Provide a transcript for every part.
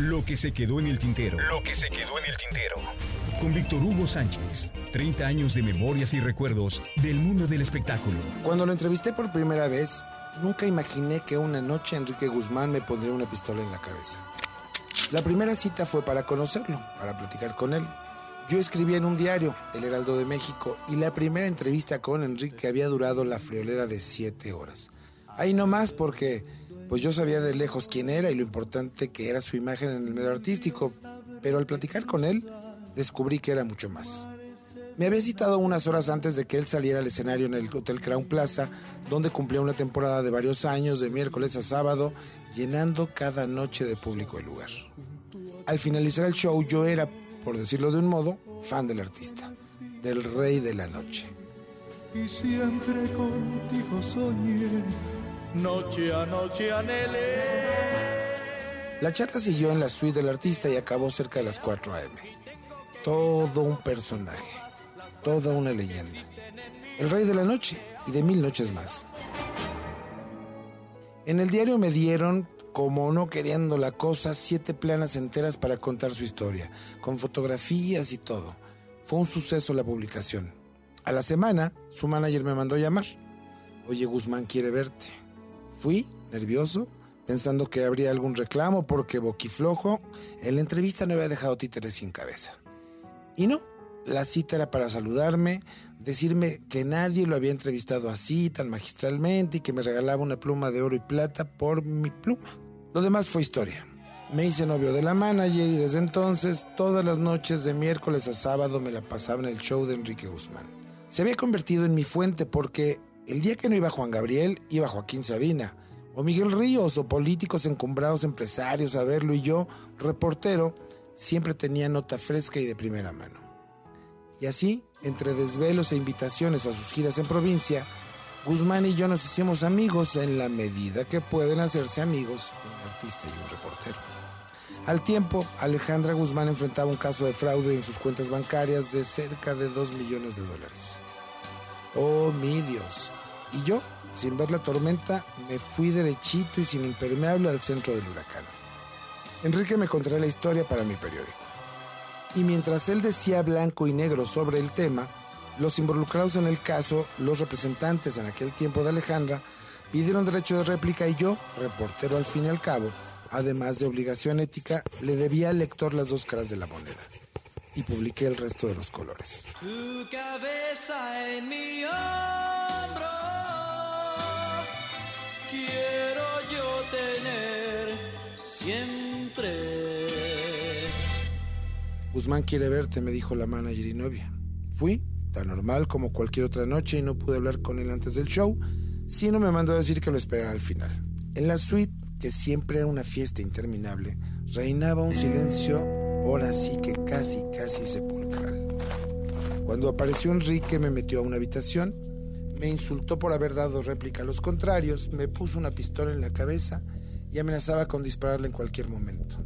Lo que se quedó en el tintero. Lo que se quedó en el tintero. Con Víctor Hugo Sánchez. 30 años de memorias y recuerdos del mundo del espectáculo. Cuando lo entrevisté por primera vez, nunca imaginé que una noche Enrique Guzmán me pondría una pistola en la cabeza. La primera cita fue para conocerlo, para platicar con él. Yo escribía en un diario, El Heraldo de México, y la primera entrevista con Enrique había durado la friolera de siete horas. Ahí no más porque pues yo sabía de lejos quién era y lo importante que era su imagen en el medio artístico, pero al platicar con él descubrí que era mucho más. Me había citado unas horas antes de que él saliera al escenario en el Hotel Crown Plaza, donde cumplía una temporada de varios años, de miércoles a sábado, llenando cada noche de público el lugar. Al finalizar el show yo era, por decirlo de un modo, fan del artista, del rey de la noche. Y siempre contigo soñé noche a noche anhelé. La charla siguió en la suite del artista y acabó cerca de las 4 a.m. Todo un personaje, toda una leyenda. El rey de la noche y de mil noches más. En el diario me dieron, como no queriendo la cosa, siete planas enteras para contar su historia, con fotografías y todo. Fue un suceso la publicación. A la semana, su manager me mandó llamar. Oye, Guzmán quiere verte. Fui, nervioso, pensando que habría algún reclamo porque boquiflojo, en la entrevista no había dejado títeres sin cabeza. Y no, la cita era para saludarme, decirme que nadie lo había entrevistado así, tan magistralmente, y que me regalaba una pluma de oro y plata por mi pluma. Lo demás fue historia. Me hice novio de la manager y desde entonces, todas las noches de miércoles a sábado me la pasaba en el show de Enrique Guzmán. Se había convertido en mi fuente porque el día que no iba Juan Gabriel, iba Joaquín Sabina, o Miguel Ríos, o políticos encumbrados empresarios a verlo, y yo, reportero, siempre tenía nota fresca y de primera mano. Y así, entre desvelos e invitaciones a sus giras en provincia, Guzmán y yo nos hicimos amigos en la medida que pueden hacerse amigos un artista y un reportero. Al tiempo, Alejandra Guzmán enfrentaba un caso de fraude en sus cuentas bancarias de cerca de 2 millones de dólares. Oh, mi Dios. Y yo, sin ver la tormenta, me fui derechito y sin impermeable al centro del huracán. Enrique me contará la historia para mi periódico. Y mientras él decía blanco y negro sobre el tema, los involucrados en el caso, los representantes en aquel tiempo de Alejandra, pidieron derecho de réplica y yo, reportero al fin y al cabo, además de obligación ética, le debía al lector las dos caras de la moneda. Y publiqué el resto de los colores. Tu cabeza en mi Guzmán quiere verte, me dijo la manager y novia. Fui, tan normal como cualquier otra noche, y no pude hablar con él antes del show, sino me mandó a decir que lo esperara al final. En la suite, que siempre era una fiesta interminable, reinaba un silencio, ahora sí que casi, casi sepulcral. Cuando apareció Enrique me metió a una habitación, me insultó por haber dado réplica a los contrarios, me puso una pistola en la cabeza y amenazaba con dispararle en cualquier momento.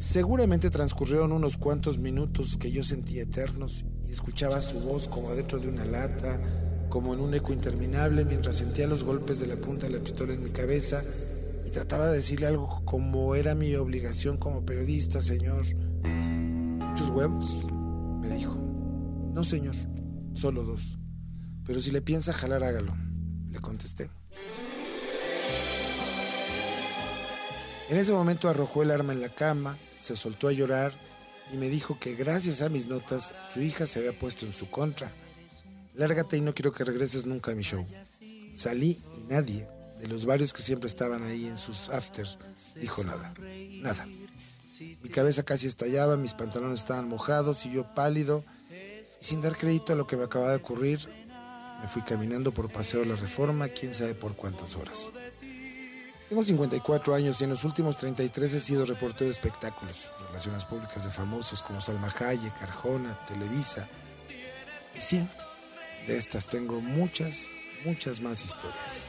Seguramente transcurrieron unos cuantos minutos que yo sentía eternos y escuchaba su voz como adentro de una lata, como en un eco interminable, mientras sentía los golpes de la punta de la pistola en mi cabeza y trataba de decirle algo como era mi obligación como periodista, señor. ¿Muchos huevos? me dijo. No, señor, solo dos. Pero si le piensa jalar, hágalo, le contesté. En ese momento arrojó el arma en la cama, se soltó a llorar y me dijo que gracias a mis notas su hija se había puesto en su contra. Lárgate y no quiero que regreses nunca a mi show. Salí y nadie, de los varios que siempre estaban ahí en sus afters, dijo nada. Nada. Mi cabeza casi estallaba, mis pantalones estaban mojados y yo pálido. Y sin dar crédito a lo que me acababa de ocurrir, me fui caminando por Paseo de la Reforma, quién sabe por cuántas horas. Tengo 54 años y en los últimos 33 he sido reportero de espectáculos, relaciones públicas de famosos como Salma Hayek, Arjona, Televisa. Y sí, de estas tengo muchas, muchas más historias.